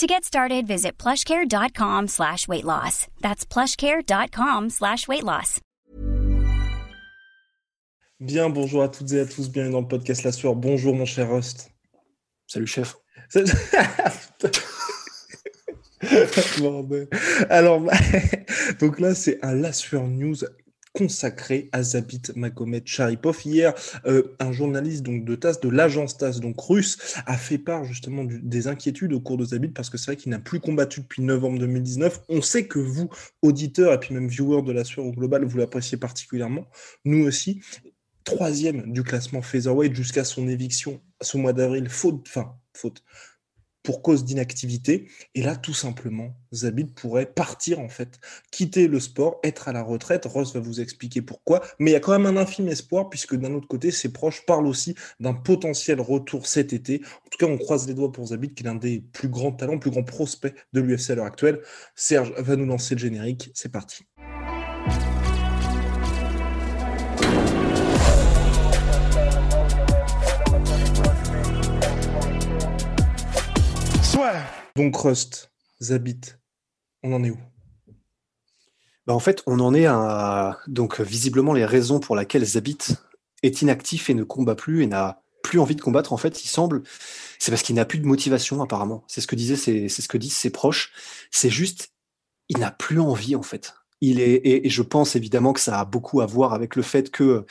To get started, visit plushcare.com slash weight loss. That's plushcare.com slash weight loss. Bien, bonjour à toutes et à tous, bienvenue dans le podcast La Sueur. Bonjour mon cher Rust. Salut chef. Alors, donc là, c'est un La Sueur News consacré à Zabit Magomed Sharipov. Hier, euh, un journaliste donc de de l'agence TASS, donc russe, a fait part justement des inquiétudes au cours de Zabit parce que c'est vrai qu'il n'a plus combattu depuis novembre 2019. On sait que vous, auditeurs et puis même viewers de la sueur au global, vous l'appréciez particulièrement. Nous aussi. Troisième du classement featherweight jusqu'à son éviction ce mois d'avril, faute, enfin, faute, pour cause d'inactivité. Et là, tout simplement, Zabit pourrait partir, en fait, quitter le sport, être à la retraite. Ross va vous expliquer pourquoi. Mais il y a quand même un infime espoir, puisque d'un autre côté, ses proches parlent aussi d'un potentiel retour cet été. En tout cas, on croise les doigts pour Zabit, qui est l'un des plus grands talents, plus grands prospects de l'UFC à l'heure actuelle. Serge va nous lancer le générique. C'est parti. Donc Rust, Zabit, on en est où? Bah, En fait, on en est à donc visiblement les raisons pour lesquelles Zabit est inactif et ne combat plus et n'a plus envie de combattre. En fait, il semble, c'est parce qu'il n'a plus de motivation apparemment. C'est ce que que disent ses proches. C'est juste, il n'a plus envie en fait. Il est et, je pense évidemment que ça a beaucoup à voir avec le fait que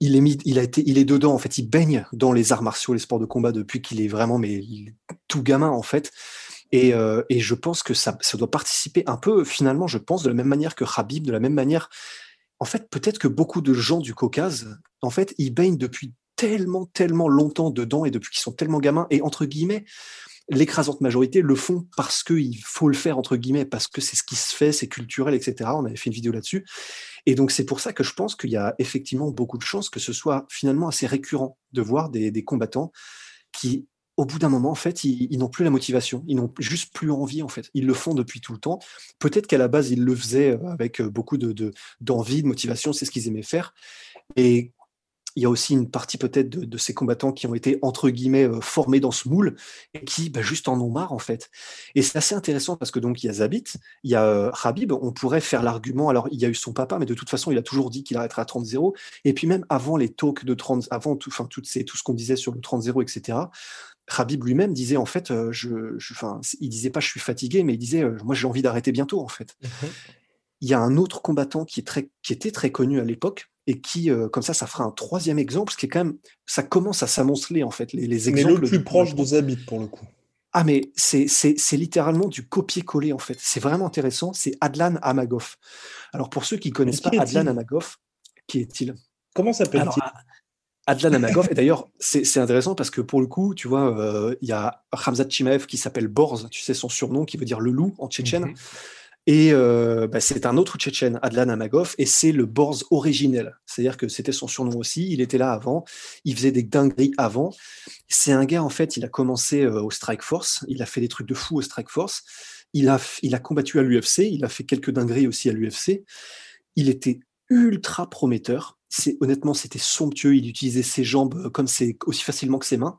il est mis, il a été, il est dedans en fait, il baigne dans les arts martiaux, les sports de combat depuis qu'il est vraiment mais tout gamin en fait. Et, euh, et je pense que ça, ça doit participer un peu finalement, je pense de la même manière que Habib, de la même manière. En fait, peut-être que beaucoup de gens du Caucase, en fait, ils baignent depuis tellement, tellement longtemps dedans et depuis qu'ils sont tellement gamins et entre guillemets, l'écrasante majorité le font parce qu'il faut le faire, entre guillemets, parce que c'est ce qui se fait, c'est culturel, etc. On avait fait une vidéo là-dessus. Et donc, c'est pour ça que je pense qu'il y a effectivement beaucoup de chances que ce soit finalement assez récurrent de voir des, combattants qui, au bout d'un moment, en fait, ils, n'ont plus la motivation, ils n'ont juste plus envie, en fait. Ils le font depuis tout le temps. Peut-être qu'à la base, ils le faisaient euh, avec beaucoup de, d'envie, de motivation, c'est ce qu'ils aimaient faire. Et il y a aussi une partie peut-être de, ces combattants qui ont été entre guillemets euh, formés dans ce moule et qui bah, juste en ont marre en fait. Et c'est assez intéressant parce que donc il y a Zabit, il y a euh, Habib, on pourrait faire l'argument. Alors il y a eu son papa, mais de toute façon il a toujours dit qu'il arrêterait à 30-0. Et puis même avant les talks de 30, avant tout, tout, tout ce qu'on disait sur le 30-0, etc. Habib lui-même disait en fait, euh, je, il disait pas je suis fatigué, mais il disait moi j'ai envie d'arrêter bientôt en fait. Mmh il y a un autre combattant qui, est très, qui était très connu à l'époque, et qui, euh, comme ça, ça fera un troisième exemple, ce qui est quand même, ça commence à s'amonceler en fait, les, les exemples. Mais le plus proche de Zabit pour le coup. Ah, mais c'est littéralement du copier-coller en fait. C'est vraiment intéressant. C'est Adlan Amagov. Alors pour ceux qui ne connaissent pas Adlan Amagov, qui est-il? Comment s'appelle-t-il? Adlan Amagov, et d'ailleurs, c'est intéressant parce que pour le coup, tu vois, euh, il y a Ramzat Chimaev qui s'appelle Borz, tu sais son surnom qui veut dire le loup en tchétchène. Mhm. Et euh, bah, c'est un autre Tchétchène, Adlan Amagov, et c'est le Borz originel. C'est-à-dire que c'était son surnom aussi. Il était là avant. Il faisait des dingueries avant. C'est un gars, en fait, il a commencé euh, au Strike Force. Il a fait des trucs de fou au Strike Force. Il a, combattu à l'UFC. Il a fait quelques dingueries aussi à l'UFC. Il était ultra prometteur. Honnêtement, c'était somptueux. Il utilisait ses jambes euh, comme aussi facilement que ses mains.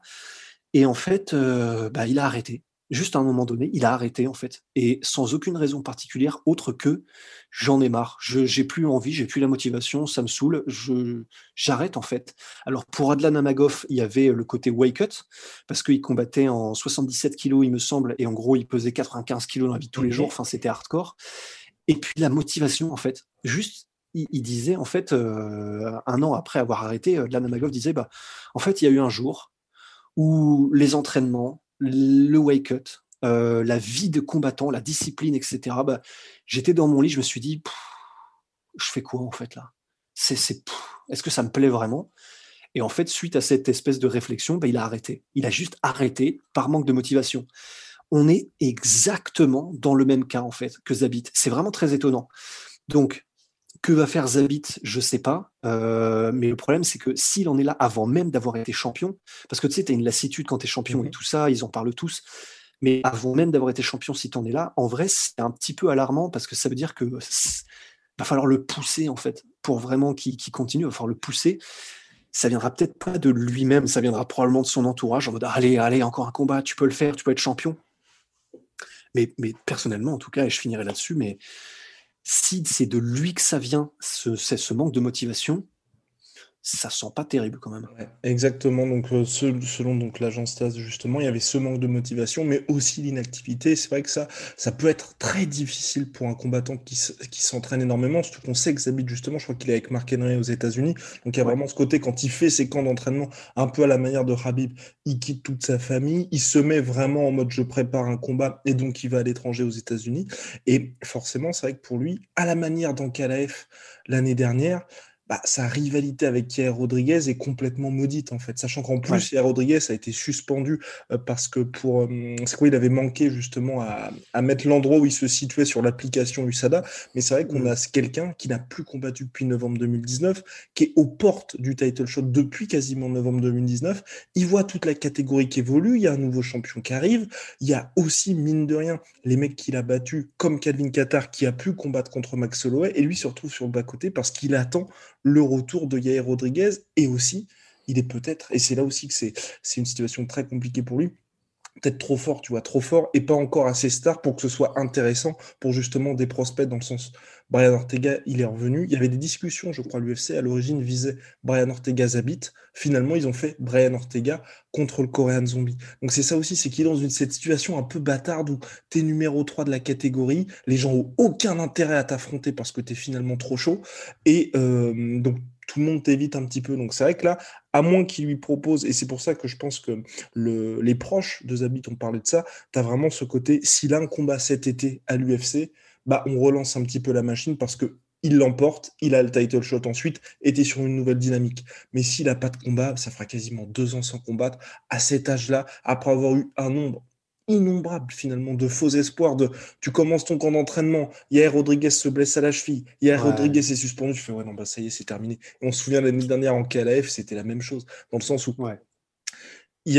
Et en fait, bah, il a arrêté juste à un moment donné, il a arrêté en fait, et sans aucune raison particulière autre que j'en ai marre, je j'ai plus envie, j'ai plus la motivation, ça me saoule, je j'arrête en fait. Alors pour Adlan Amagov, il y avait le côté wake cut parce qu'il combattait en 77 kilos il me semble, et en gros il pesait 95 kilos dans la vie de tous les jours, enfin c'était hardcore. Et puis la motivation en fait, juste il, disait en fait euh, un an après avoir arrêté, Adlan Amagov disait bah en fait il y a eu un jour où les entraînements le wake up, euh, la vie de combattant, la discipline, etc. Bah, j'étais dans mon lit, je me suis dit, je fais quoi en fait là? C'est, est-ce que ça me plaît vraiment? Et en fait, suite à cette espèce de réflexion, bah, il a arrêté. Il a juste arrêté par manque de motivation. On est exactement dans le même cas en fait que Zabit. C'est vraiment très étonnant. Donc, que va faire Zabit, je sais pas. Euh, mais le problème, c'est que s'il en est là avant même d'avoir été champion, parce que tu sais, tu as une lassitude quand tu es champion et mhm. tout ça, ils en parlent tous. Mais avant même d'avoir été champion, si tu en es là, en vrai, c'est un petit peu alarmant parce que ça veut dire que va falloir le pousser, en fait, pour vraiment qu'il continue, il va falloir le pousser. Ça viendra peut-être pas de lui-même, ça viendra probablement de son entourage en mode allez, allez, encore un combat, tu peux le faire, tu peux être champion. Mais, mais personnellement, en tout cas, et je finirai là-dessus, mais si c'est de lui que ça vient, ce, ce manque de motivation, ça sent pas terrible quand même. exactement. Donc, euh, selon donc l'agence TAS, justement, il y avait ce manque de motivation, mais aussi l'inactivité. C'est vrai que ça, ça peut être très difficile pour un combattant qui, qui s'entraîne énormément. Surtout qu'on sait que Zabit, justement, je crois qu'il est avec Mark Henry aux États-Unis. Donc, il y a vraiment ce côté, quand il fait ses camps d'entraînement, un peu à la manière de Habib, il quitte toute sa famille, il se met vraiment en mode je prépare un combat et donc il va à l'étranger aux États-Unis. Et forcément, c'est vrai que pour lui, à la manière d'Ankalaef l'année dernière, bah, sa rivalité avec Pierre Rodriguez est complètement maudite en fait, sachant qu'en plus Pierre Rodriguez a été suspendu euh, parce que pour euh, c'est quoi il avait manqué justement à, à mettre l'endroit où il se situait sur l'application USADA, mais c'est vrai qu'on mm. a quelqu'un qui n'a plus combattu depuis novembre 2019, qui est aux portes du title shot depuis quasiment novembre 2019. Il voit toute la catégorie qui évolue, il y a un nouveau champion qui arrive, il y a aussi mine de rien les mecs qu'il a battus comme Calvin Qatar qui a pu combattre contre Max Holloway. Et lui se retrouve sur le bas côté parce qu'il attend le retour de Yair Rodriguez et aussi, il est peut-être, et c'est là aussi que c'est une situation très compliquée pour lui, peut-être trop fort, tu vois, trop fort et pas encore assez star pour que ce soit intéressant pour justement des prospects dans le sens Brian Ortega, il est revenu. Il y avait des discussions, je crois, l'UFC à l'origine visait Brian Ortega Zabit. Finalement, ils ont fait Brian Ortega contre le Korean Zombie. Donc c'est ça aussi, c'est qu'il est dans une, cette situation un peu bâtarde où tu es numéro 3 de la catégorie, les gens ont aucun intérêt à t'affronter parce que tu es finalement trop chaud. Et euh, donc tout le monde t'évite un petit peu. Donc c'est vrai que là, à moins qu'il lui propose, et c'est pour ça que je pense que le, les proches de Zabit ont parlé de ça, tu as vraiment ce côté, s'il a un combat cet été à l'UFC, bah on relance un petit peu la machine parce que il l'emporte, il a le title shot ensuite, était sur une nouvelle dynamique. Mais s'il n'a pas de combat, ça fera quasiment deux ans sans combattre, à cet âge-là, après avoir eu un nombre innombrable finalement de faux espoirs de tu commences ton camp d'entraînement Yair Rodriguez se blesse à la cheville Yair Rodriguez est suspendu tu fais ouais non bah ça y est c'est terminé on se souvient l'année dernière en KLF c'était la même chose dans le sens où ouais.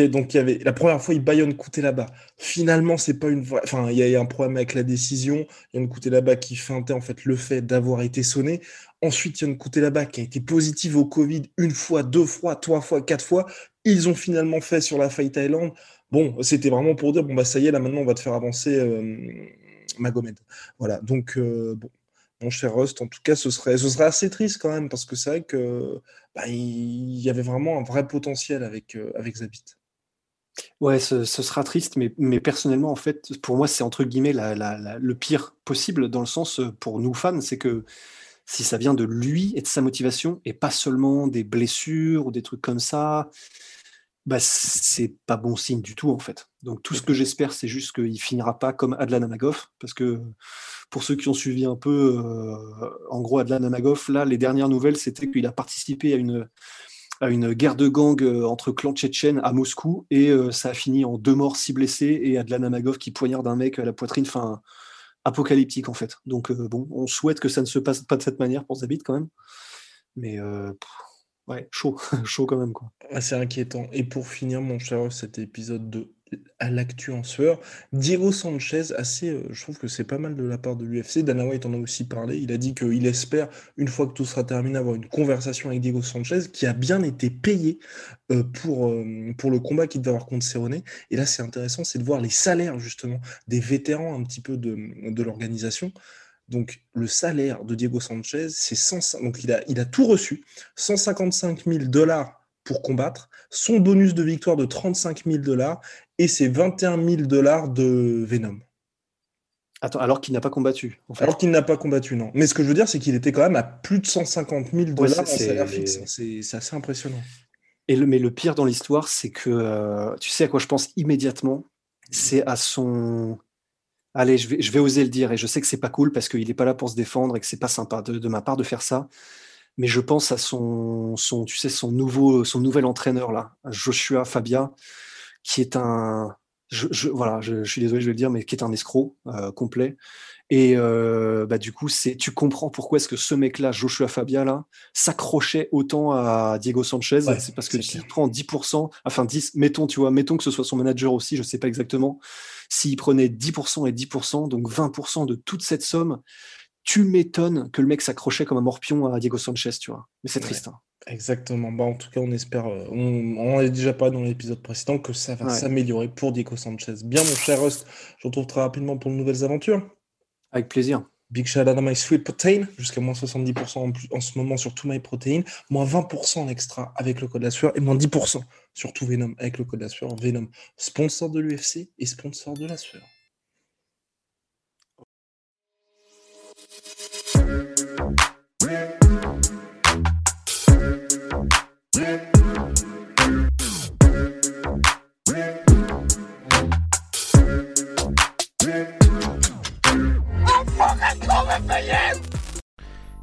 Donc il y avait la première fois il Bayonne coûtait là-bas. Finalement c'est pas une vraie enfin il y a un problème avec la décision. Il y a une coûté là-bas qui feintait en fait le fait d'avoir été sonné. Ensuite il y a une coûté là-bas qui a été positive au Covid une fois deux fois trois fois quatre fois. Ils ont finalement fait sur la Fight Island. Bon, c'était vraiment pour dire, bon, bah ça y est, là maintenant, on va te faire avancer euh, Magomed. Voilà, donc, euh, bon, mon cher Rust, en tout cas, ce serait, ce serait assez triste quand même, parce que c'est vrai que bah, il y avait vraiment un vrai potentiel avec, euh, avec Zabit. Ouais, ce, sera triste, mais, mais personnellement, en fait, pour moi, c'est entre guillemets le pire possible, dans le sens, pour nous fans, c'est que si ça vient de lui et de sa motivation, et pas seulement des blessures ou des trucs comme ça, bah, c'est pas bon signe du tout en fait. Donc tout ce que j'espère, c'est juste qu'il finira pas comme Adlan Amagov, parce que pour ceux qui ont suivi un peu, euh, en gros, Adlan Amagov, là, les dernières nouvelles, c'était qu'il a participé à une, à une guerre de gang euh, entre clans tchétchènes à Moscou, et euh, ça a fini en deux morts, six blessés, et Adlan Amagov qui poignarde un mec à la poitrine, enfin, apocalyptique en fait. Donc bon, on souhaite que ça ne se passe pas de cette manière pour Zabit quand même. Mais ouais, chaud, chaud quand même. Quoi. Assez inquiétant. Et pour finir, mon cher, cet épisode de à l'actu en sueur, Diego Sanchez, assez, euh, je trouve que c'est pas mal de la part de l'UFC. Dana White en a aussi parlé. Il a dit qu'il espère, une fois que tout sera terminé, avoir une conversation avec Diego Sanchez, qui a bien été payé euh, pour, euh, pour le combat qu'il devait avoir contre Cerrone. Et là, c'est intéressant, c'est de voir les salaires, justement, des vétérans un petit peu de, de l'organisation. Donc, le salaire de Diego Sanchez, c'est 100, donc il a, il a tout reçu, 155 000 dollars pour combattre, son bonus de victoire de 35 000 dollars et ses 21 000 dollars de Venom. Attends, alors qu'il n'a pas combattu. Alors qu'il n'a pas combattu, non. Mais ce que je veux dire, c'est qu'il était quand même à plus de 150 000 dollars en salaire fixe. C'est assez impressionnant. Et le, mais le pire dans l'histoire, c'est que euh, tu sais à quoi je pense immédiatement? C'est à son allez, je vais, je vais oser le dire, et je sais que c'est pas cool parce qu'il n'est pas là pour se défendre et que c'est pas sympa de, ma part de faire ça. Mais je pense à son, son, tu sais, son nouveau, son nouvel entraîneur là, Joshua Fabia, qui est un, je, voilà, je, suis désolé, je vais le dire, mais qui est un escroc euh, complet Et euh, bah, du coup, c'est, tu comprends pourquoi est-ce que ce mec-là, Joshua Fabia, là, s'accrochait autant à Diego Sanchez. c'est parce que s'il prend 10%, enfin 10, mettons, tu vois, mettons que ce soit son manager aussi, je sais pas exactement, s'il prenait 10% et 10%, donc 20% de toute cette somme, tu m'étonnes que le mec s'accrochait comme un morpion à Diego Sanchez, tu vois. Mais c'est triste. Hein. Exactement. Bah, en tout cas, on espère, euh, on, on en a déjà parlé dans l'épisode précédent, que ça va s'améliorer pour Diego Sanchez. Bien, mon cher Rust, je retrouve très rapidement pour de nouvelles aventures. Avec plaisir. Big shout out à My Sweet Protein, jusqu'à moins 70% en, en, ce moment sur tout My Protein, moins 20% en extra avec le code la sueur et moins 10% sur tout Venom avec le code la sueur. Venom, sponsor de l'UFC et sponsor de la sueur.